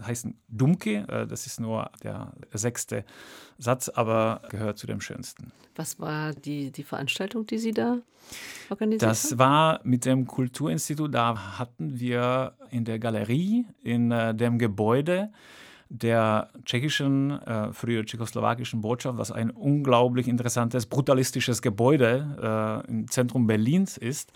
heißt Dumke, äh, das ist nur der sechste Satz, aber gehört zu dem schönsten. Was war die, die Veranstaltung, die Sie da organisiert das haben? Das war mit dem Kulturinstitut, da hatten wir in der Galerie, in äh, dem Gebäude, der tschechischen, äh, früher tschechoslowakischen Botschaft, was ein unglaublich interessantes, brutalistisches Gebäude äh, im Zentrum Berlins ist.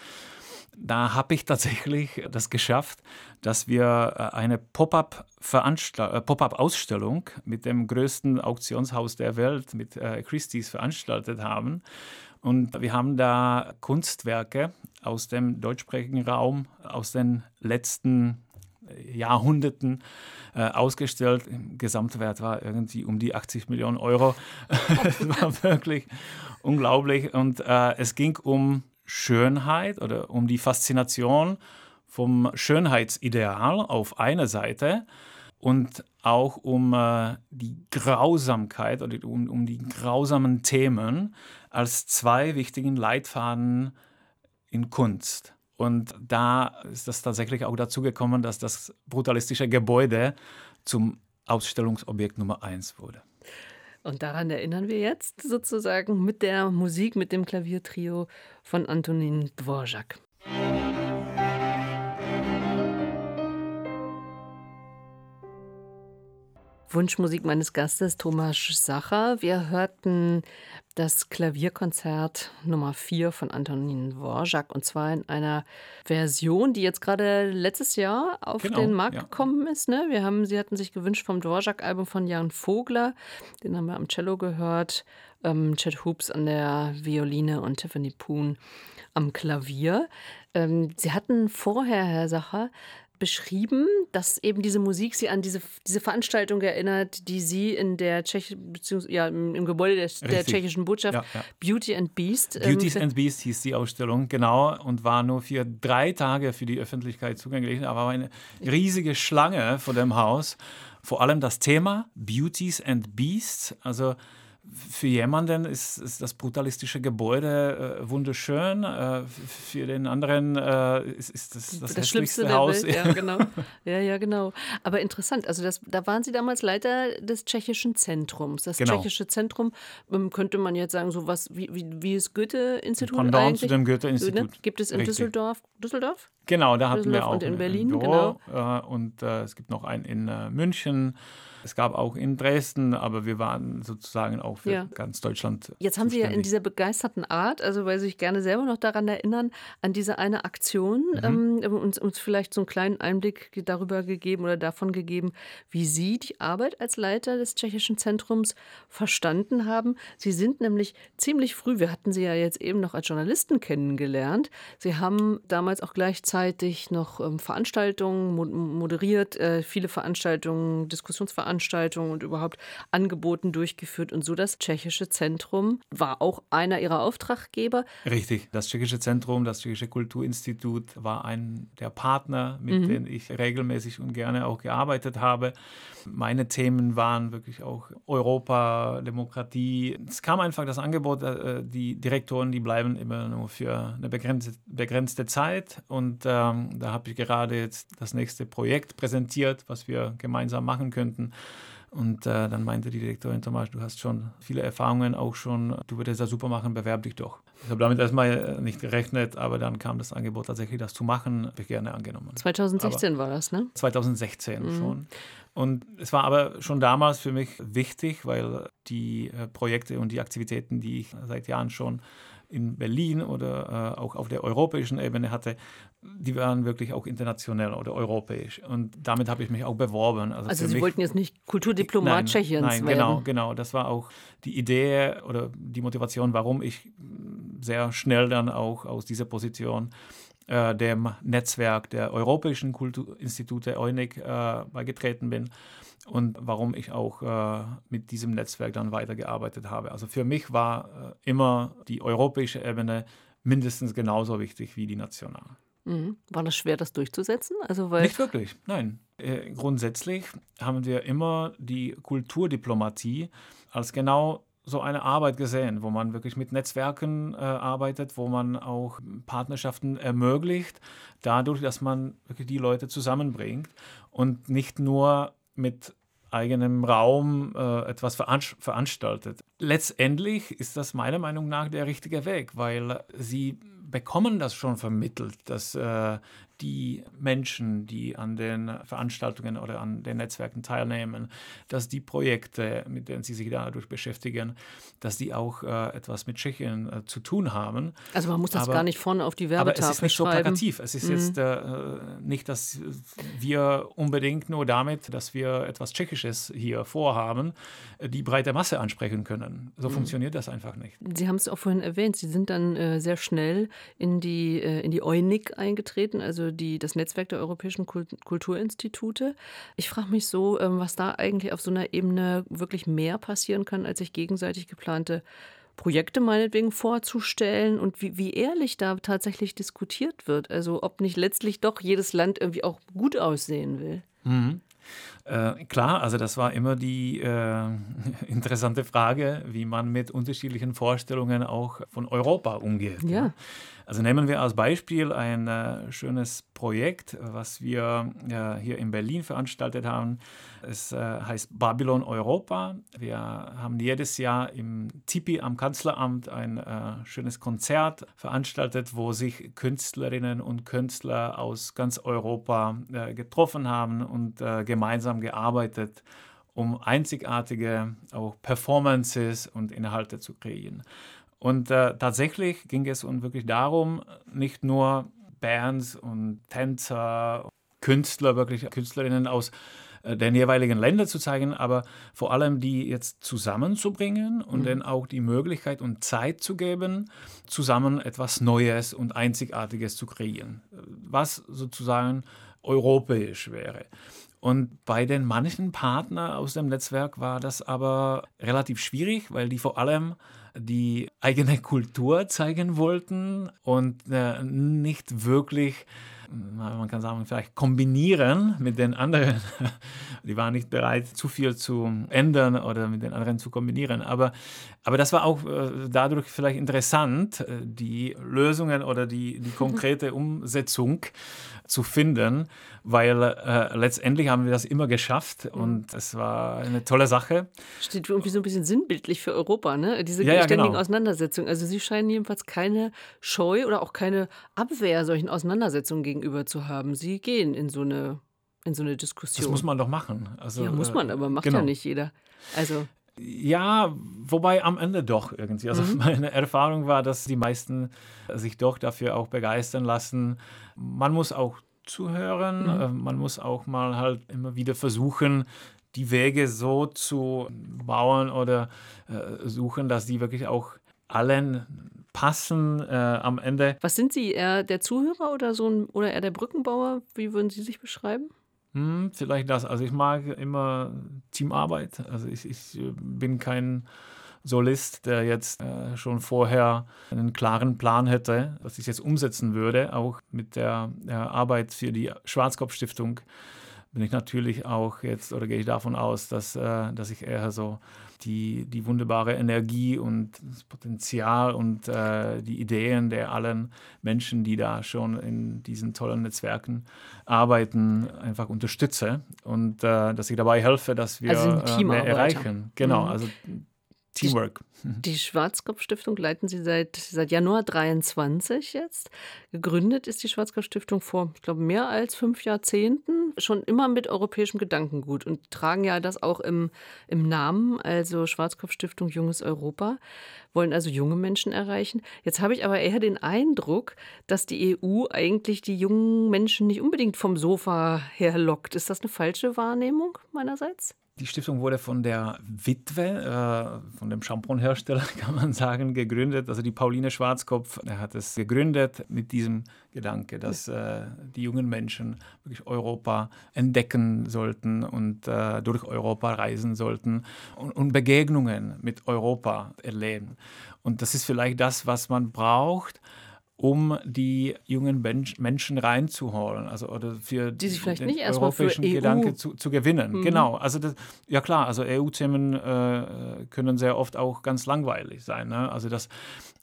Da habe ich tatsächlich das geschafft, dass wir äh, eine Pop-up-Ausstellung Pop mit dem größten Auktionshaus der Welt, mit äh, Christie's, veranstaltet haben. Und wir haben da Kunstwerke aus dem deutschsprachigen Raum, aus den letzten Jahrhunderten äh, ausgestellt. Gesamtwert war irgendwie um die 80 Millionen Euro. Es war wirklich unglaublich. Und äh, es ging um Schönheit oder um die Faszination vom Schönheitsideal auf einer Seite und auch um äh, die Grausamkeit oder um, um die grausamen Themen als zwei wichtigen Leitfaden in Kunst. Und da ist das tatsächlich auch dazu gekommen, dass das brutalistische Gebäude zum Ausstellungsobjekt Nummer eins wurde. Und daran erinnern wir jetzt sozusagen mit der Musik, mit dem Klaviertrio von Antonin Dvorak. Wunschmusik meines Gastes Thomas Sacher. Wir hörten das Klavierkonzert Nummer 4 von Antonin Dvorak und zwar in einer Version, die jetzt gerade letztes Jahr auf genau, den Markt ja. gekommen ist. Ne? Wir haben, sie hatten sich gewünscht vom Dvorak-Album von Jan Vogler, den haben wir am Cello gehört, ähm, Chet Hoops an der Violine und Tiffany Poon am Klavier. Ähm, sie hatten vorher, Herr Sacher, beschrieben, dass eben diese Musik sie an diese, diese Veranstaltung erinnert, die sie in der Tschech ja, im, Gebäude der, der, tschechischen Botschaft ja, ja. Beauty and Beast. Ähm, Beauty and Beast hieß die Ausstellung, genau, und war nur für drei Tage für die Öffentlichkeit zugänglich, aber war eine riesige Schlange vor dem Haus. Vor allem das Thema Beauties and Beasts, also für jemanden ist, ist, das brutalistische Gebäude äh, wunderschön, äh, für den anderen äh, ist, ist, das das, das schlimmste Haus. Welt. Ja, genau. ja, ja, genau. Aber interessant, also das, da waren Sie damals Leiter des tschechischen Zentrums. Das genau. tschechische Zentrum ähm, könnte man jetzt sagen, so was wie, wie, wie das Goethe-Institut eigentlich? zu dem Goethe-Institut. Ne? Gibt es in Richtig. Düsseldorf? Düsseldorf? Genau, da hatten wir auch und in Berlin, Büro, genau. Äh, und äh, es gibt noch einen in äh, München. Es gab auch in Dresden, aber wir waren sozusagen auch für ja. ganz Deutschland. Jetzt haben Sie ja in dieser begeisterten Art, also weil Sie sich gerne selber noch daran erinnern, an diese eine Aktion mhm. ähm, uns, uns vielleicht so einen kleinen Einblick darüber gegeben oder davon gegeben, wie Sie die Arbeit als Leiter des Tschechischen Zentrums verstanden haben. Sie sind nämlich ziemlich früh, wir hatten Sie ja jetzt eben noch als Journalisten kennengelernt. Sie haben damals auch gleichzeitig noch ähm, Veranstaltungen moderiert, äh, viele Veranstaltungen, Diskussionsveranstaltungen Veranstaltungen und überhaupt Angeboten durchgeführt. Und so das Tschechische Zentrum war auch einer ihrer Auftraggeber. Richtig, das Tschechische Zentrum, das Tschechische Kulturinstitut war ein der Partner, mit mhm. denen ich regelmäßig und gerne auch gearbeitet habe. Meine Themen waren wirklich auch Europa, Demokratie. Es kam einfach das Angebot, äh, die Direktoren, die bleiben immer nur für eine begrenzte, begrenzte Zeit. Und ähm, da habe ich gerade jetzt das nächste Projekt präsentiert, was wir gemeinsam machen könnten. Und äh, dann meinte die Direktorin Thomas, du hast schon viele Erfahrungen, auch schon, du würdest das super machen, bewerb dich doch. Ich habe damit erstmal äh, nicht gerechnet, aber dann kam das Angebot tatsächlich, das zu machen, habe ich gerne angenommen. 2016 aber war das, ne? 2016 mhm. schon. Und es war aber schon damals für mich wichtig, weil die äh, Projekte und die Aktivitäten, die ich seit Jahren schon in Berlin oder äh, auch auf der europäischen Ebene hatte, die waren wirklich auch international oder europäisch. Und damit habe ich mich auch beworben. Also, also Sie mich, wollten jetzt nicht Kulturdiplomat nein, Tschechiens nein, werden? Genau, genau. Das war auch die Idee oder die Motivation, warum ich sehr schnell dann auch aus dieser Position äh, dem Netzwerk der europäischen Kulturinstitute EUNIC äh, beigetreten bin und warum ich auch äh, mit diesem Netzwerk dann weitergearbeitet habe. Also für mich war äh, immer die europäische Ebene mindestens genauso wichtig wie die nationale. Mhm. War das schwer, das durchzusetzen? Also, weil Nicht wirklich, nein. Äh, grundsätzlich haben wir immer die Kulturdiplomatie als genau so eine Arbeit gesehen, wo man wirklich mit Netzwerken äh, arbeitet, wo man auch Partnerschaften ermöglicht, dadurch, dass man wirklich die Leute zusammenbringt und nicht nur mit eigenem Raum äh, etwas veranstaltet. Letztendlich ist das meiner Meinung nach der richtige Weg, weil sie bekommen das schon vermittelt, dass äh, die Menschen, die an den Veranstaltungen oder an den Netzwerken teilnehmen, dass die Projekte, mit denen sie sich dadurch beschäftigen, dass die auch äh, etwas mit Tschechien äh, zu tun haben. Also man muss das aber, gar nicht vorne auf die Werbetafel Aber es ist nicht schreiben. so plakativ. Es ist mhm. jetzt äh, nicht, dass wir unbedingt nur damit, dass wir etwas Tschechisches hier vorhaben, äh, die breite Masse ansprechen können. So mhm. funktioniert das einfach nicht. Sie haben es auch vorhin erwähnt, Sie sind dann äh, sehr schnell in die, äh, in die EUNIC eingetreten, also die, das Netzwerk der Europäischen Kulturinstitute. Ich frage mich so, ähm, was da eigentlich auf so einer Ebene wirklich mehr passieren kann, als sich gegenseitig geplante Projekte meinetwegen vorzustellen und wie, wie ehrlich da tatsächlich diskutiert wird. Also ob nicht letztlich doch jedes Land irgendwie auch gut aussehen will. Mhm. Äh, klar, also das war immer die äh, interessante Frage, wie man mit unterschiedlichen Vorstellungen auch von Europa umgeht. Ja. Also nehmen wir als Beispiel ein äh, schönes Projekt, was wir äh, hier in Berlin veranstaltet haben. Es äh, heißt Babylon Europa. Wir haben jedes Jahr im Tipi am Kanzleramt ein äh, schönes Konzert veranstaltet, wo sich Künstlerinnen und Künstler aus ganz Europa äh, getroffen haben und äh, gemeinsam gearbeitet um einzigartige auch Performances und Inhalte zu kreieren. Und äh, tatsächlich ging es uns wirklich darum, nicht nur Bands und Tänzer, Künstler, wirklich Künstlerinnen aus äh, den jeweiligen Ländern zu zeigen, aber vor allem die jetzt zusammenzubringen und mhm. denen auch die Möglichkeit und Zeit zu geben, zusammen etwas Neues und Einzigartiges zu kreieren, was sozusagen europäisch wäre. Und bei den manchen Partnern aus dem Netzwerk war das aber relativ schwierig, weil die vor allem die eigene Kultur zeigen wollten und äh, nicht wirklich man kann sagen, vielleicht kombinieren mit den anderen. Die waren nicht bereit, zu viel zu ändern oder mit den anderen zu kombinieren. Aber, aber das war auch äh, dadurch vielleicht interessant, äh, die Lösungen oder die, die konkrete Umsetzung zu finden, weil äh, letztendlich haben wir das immer geschafft und es war eine tolle Sache. Steht irgendwie so ein bisschen sinnbildlich für Europa, ne? Diese ja, ja, ständigen genau. Auseinandersetzungen. Also Sie scheinen jedenfalls keine Scheu oder auch keine Abwehr solchen Auseinandersetzungen gegenüber zu haben. Sie gehen in so eine, in so eine Diskussion. Das muss man doch machen. Also, ja, muss man, äh, aber macht genau. ja nicht jeder. Also ja, wobei am Ende doch irgendwie. Also mhm. meine Erfahrung war, dass die meisten sich doch dafür auch begeistern lassen. Man muss auch zuhören, mhm. Äh, man muss auch mal halt immer wieder versuchen, die Wege so zu bauen oder äh, suchen, dass die wirklich auch allen passen äh, am Ende. Was sind Sie, eher der Zuhörer oder so ein, oder eher der Brückenbauer? Wie würden Sie sich beschreiben? Hm, vielleicht das. Also ich mag immer Teamarbeit. Also ich, ich bin kein Solist, der jetzt äh, schon vorher einen klaren Plan hätte, was ich jetzt umsetzen würde. Auch mit der, der Arbeit für die Schwarzkopf-Stiftung bin ich natürlich auch jetzt, oder gehe ich davon aus, dass, äh, dass ich eher so die, die wunderbare Energie und das Potenzial und äh, die Ideen der allen Menschen, die da schon in diesen tollen Netzwerken arbeiten, einfach unterstütze und äh, dass ich dabei helfe, dass wir also äh, mehr erreichen. Genau, mhm. also Teamwork. Die Schwarzkopf-Stiftung leiten Sie seit, seit Januar 23 jetzt. Gegründet ist die Schwarzkopf-Stiftung vor, ich glaube, mehr als fünf Jahrzehnten, schon immer mit europäischem Gedankengut und tragen ja das auch im, im Namen, also Schwarzkopf-Stiftung Junges Europa, wollen also junge Menschen erreichen. Jetzt habe ich aber eher den Eindruck, dass die EU eigentlich die jungen Menschen nicht unbedingt vom Sofa her lockt. Ist das eine falsche Wahrnehmung meinerseits? Die Stiftung wurde von der Witwe, äh, von dem Champonhersteller, kann man sagen, gegründet. Also die Pauline Schwarzkopf hat es gegründet mit diesem Gedanke, dass äh, die jungen Menschen wirklich Europa entdecken sollten und äh, durch Europa reisen sollten und, und Begegnungen mit Europa erleben. Und das ist vielleicht das, was man braucht um die jungen Menschen reinzuholen, also oder für die sich vielleicht nicht europäischen für Gedanke EU. zu, zu gewinnen. Mhm. Genau, also das, ja klar, also EU-Themen äh, können sehr oft auch ganz langweilig sein. Ne? Also das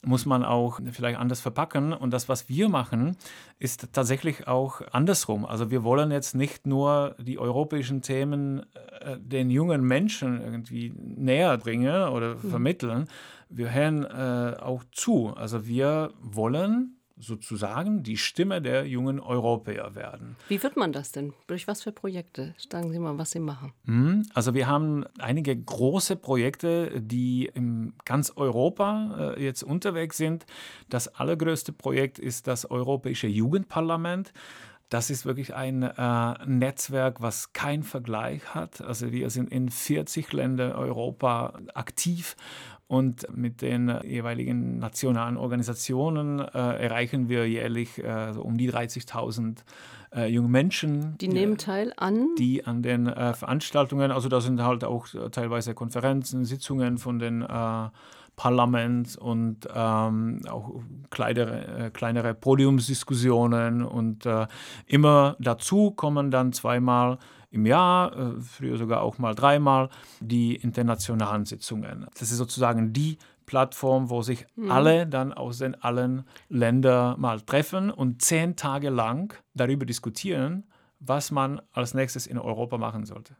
muss man auch vielleicht anders verpacken. Und das, was wir machen, ist tatsächlich auch andersrum. Also wir wollen jetzt nicht nur die europäischen Themen äh, den jungen Menschen irgendwie näher bringen oder mhm. vermitteln, wir hören äh, auch zu. Also wir wollen sozusagen die Stimme der jungen Europäer werden. Wie wird man das denn? Durch was für Projekte? Sagen Sie mal, was Sie machen. Mhm. Also wir haben einige große Projekte, die in ganz Europa äh, jetzt unterwegs sind. Das allergrößte Projekt ist das Europäische Jugendparlament. Das ist wirklich ein äh, Netzwerk, was keinen Vergleich hat. Also wir sind in 40 Ländern Europa aktiv und mit den jeweiligen nationalen Organisationen äh, erreichen wir jährlich äh, so um die 30.000 äh, junge Menschen. Die nehmen teil an? Die an den äh, Veranstaltungen, also da sind halt auch äh, teilweise Konferenzen, Sitzungen von den äh, Parlament und ähm, auch kleinere, äh, kleinere Podiumsdiskussionen und äh, immer dazu kommen dann zweimal im Jahr, äh, früher sogar auch mal dreimal, die internationalen Sitzungen. Das ist sozusagen die Plattform, wo sich mhm. alle dann aus den allen Ländern mal treffen und zehn Tage lang darüber diskutieren, was man als nächstes in Europa machen sollte.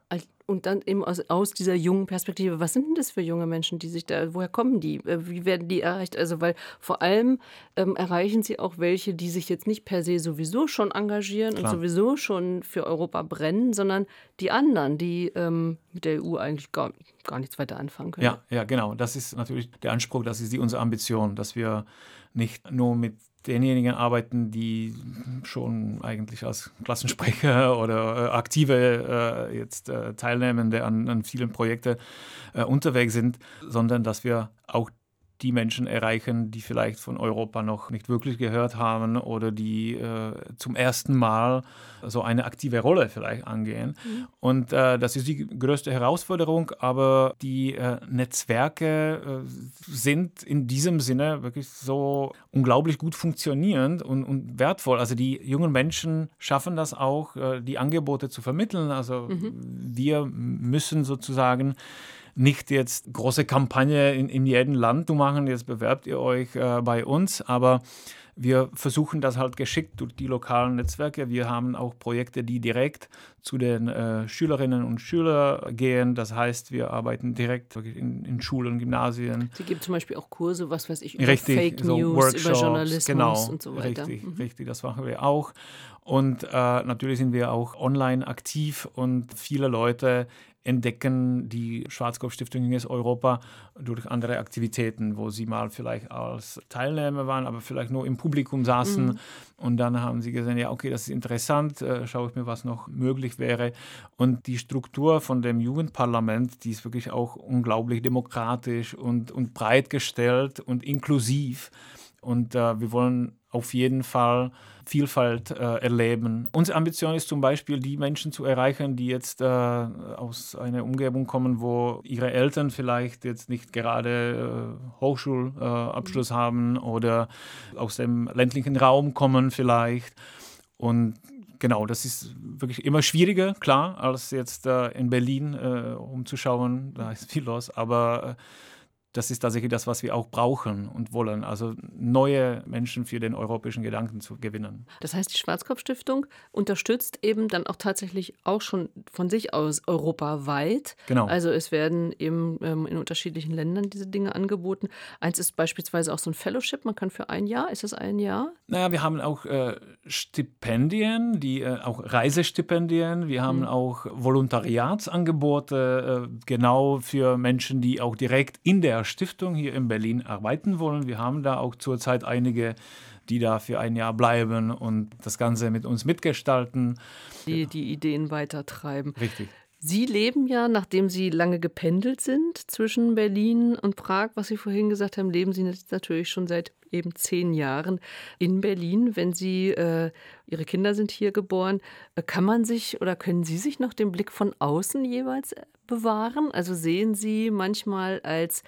Und dann eben aus, aus, dieser jungen Perspektive, was sind denn das für junge Menschen, die sich da, woher kommen die, äh, wie werden die erreicht? Also, weil vor allem ähm, erreichen sie auch welche, die sich jetzt nicht per se sowieso schon engagieren Klar. und sowieso schon für Europa brennen, sondern die anderen, die ähm, mit der EU eigentlich gar, gar nichts weiter anfangen können. Ja, ja, genau. Das ist natürlich der Anspruch, das ist die, unsere Ambition, dass wir nicht nur mit denjenigen arbeiten, die schon eigentlich als Klassensprecher oder äh, aktive äh, jetzt äh, Teilnehmende an, an vielen Projekten äh, unterwegs sind, sondern dass wir auch die Menschen erreichen, die vielleicht von Europa noch nicht wirklich gehört haben oder die äh, zum ersten Mal so eine aktive Rolle vielleicht angehen. Mhm. Und äh, das ist die größte Herausforderung, aber die äh, Netzwerke äh, sind in diesem Sinne wirklich so unglaublich gut funktionierend und, und, wertvoll. Also die jungen Menschen schaffen das auch, äh, die Angebote zu vermitteln. Also mhm. wir müssen sozusagen nicht jetzt große Kampagne in, in jedem Land zu machen, jetzt bewerbt ihr euch äh, bei uns, aber wir versuchen das halt geschickt durch die lokalen Netzwerke. Wir haben auch Projekte, die direkt zu den äh, Schülerinnen und Schülern gehen. Das heißt, wir arbeiten direkt in, in Schulen, Gymnasien. Sie gibt zum Beispiel auch Kurse, was weiß ich, über richtig, Fake so News, Workshops, über Journalismus genau, und so weiter. Richtig, mhm. richtig, das machen wir auch. Und äh, natürlich sind wir auch online aktiv und viele Leute entdecken die Schwarzkopf-Stiftung Junges Europa durch andere Aktivitäten, wo sie mal vielleicht als Teilnehmer waren, aber vielleicht nur im Publikum saßen. Mhm. Und dann haben sie gesehen, ja, okay, das ist interessant, äh, schaue ich mir, was noch möglich wäre. Und die Struktur von dem Jugendparlament, die ist wirklich auch unglaublich demokratisch und, und breit gestellt und inklusiv. Und äh, wir wollen auf jeden Fall Vielfalt äh, erleben. Unsere Ambition ist zum Beispiel, die Menschen zu erreichen, die jetzt äh, aus einer Umgebung kommen, wo ihre Eltern vielleicht jetzt nicht gerade äh, Hochschulabschluss mhm. haben oder aus dem ländlichen Raum kommen vielleicht. Und genau, das ist wirklich immer schwieriger, klar, als jetzt äh, in Berlin äh, umzuschauen. Da ist viel los, aber äh, das ist tatsächlich das, was wir auch brauchen und wollen. Also neue Menschen für den europäischen Gedanken zu gewinnen. Das heißt, die Schwarzkopf-Stiftung unterstützt eben dann auch tatsächlich auch schon von sich aus europaweit. Genau. Also es werden eben ähm, in unterschiedlichen Ländern diese Dinge angeboten. Eins ist beispielsweise auch so ein Fellowship. Man kann für ein Jahr, ist das ein Jahr? Naja, wir haben auch äh, Stipendien, die äh, auch Reisestipendien. Wir haben mhm. auch Volontariatsangebote, äh, genau für Menschen, die auch direkt in der Stiftung hier in Berlin arbeiten wollen. Wir haben da auch zurzeit einige, die da für ein Jahr bleiben und das Ganze mit uns mitgestalten. Die die Ideen weitertreiben. Richtig. Sie leben ja, nachdem Sie lange gependelt sind zwischen Berlin und Prag, was Sie vorhin gesagt haben, leben Sie natürlich schon seit eben zehn Jahren in Berlin. Wenn Sie, äh, Ihre Kinder sind hier geboren, äh, kann man sich oder können Sie sich noch den Blick von außen jeweils äh, bewahren? Also sehen Sie manchmal als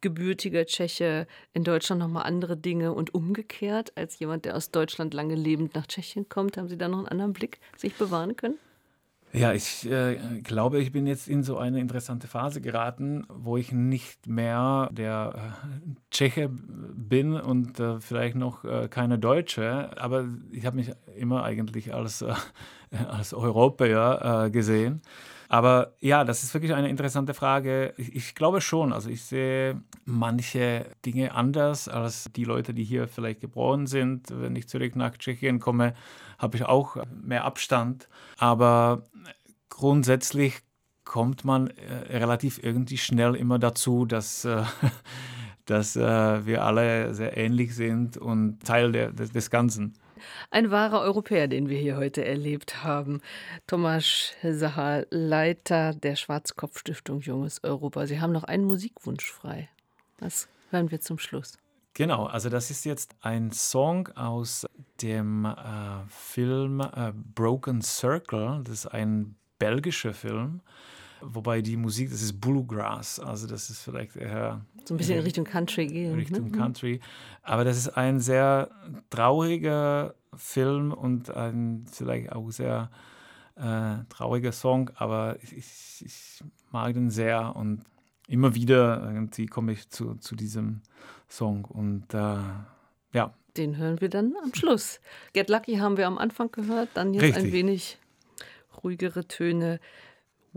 gebürtiger Tscheche in Deutschland nochmal andere Dinge und umgekehrt als jemand, der aus Deutschland lange lebend nach Tschechien kommt? Haben Sie da noch einen anderen Blick sich bewahren können? Ja, ich äh, glaube, ich bin jetzt in so eine interessante Phase geraten, wo ich nicht mehr der äh, Tscheche bin und äh, vielleicht noch äh, keine Deutsche, aber ich habe mich immer eigentlich als, äh, als Europäer äh, gesehen. Aber ja, das ist wirklich eine interessante Frage. Ich, ich, glaube schon, also ich sehe manche Dinge anders als die Leute, die hier vielleicht geboren sind. Wenn ich zurück nach Tschechien komme, habe ich auch mehr Abstand. Aber grundsätzlich kommt man äh, relativ irgendwie schnell immer dazu, dass, äh, dass äh, wir alle sehr ähnlich sind und Teil der, des, des Ganzen. Ein wahrer Europäer, den wir hier heute erlebt haben. Thomas Sacher, Leiter der Schwarzkopf-Stiftung Junges Europa. Sie haben noch einen Musikwunsch frei. Was hören wir zum Schluss? Genau, also das ist jetzt ein Song aus dem äh, Film äh, Broken Circle. Das ist ein belgischer Film. Wobei die Musik, das ist Bluegrass, also das ist vielleicht eher. So ein bisschen in Richtung Country gehen. Richtung ne? Country. Aber das ist ein sehr trauriger Film und ein vielleicht auch sehr äh, trauriger Song, aber ich, ich, mag den sehr und immer wieder irgendwie komme ich zu, zu diesem Song und äh, ja. Den hören wir dann am Schluss. Get Lucky haben wir am Anfang gehört, dann jetzt Richtig. ein wenig ruhigere Töne.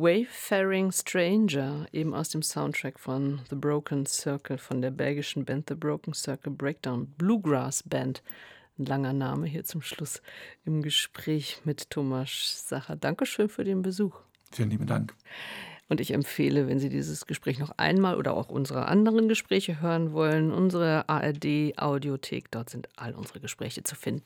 Wayfaring Stranger, eben aus dem Soundtrack von The Broken Circle, von der belgischen Band The Broken Circle Breakdown Bluegrass Band. Ein langer Name hier zum Schluss im Gespräch mit Thomas Sacher. Dankeschön für den Besuch. Vielen lieben Dank. Und ich empfehle, wenn Sie dieses Gespräch noch einmal oder auch unsere anderen Gespräche hören wollen, unsere ARD Audiothek. Dort sind all unsere Gespräche zu finden.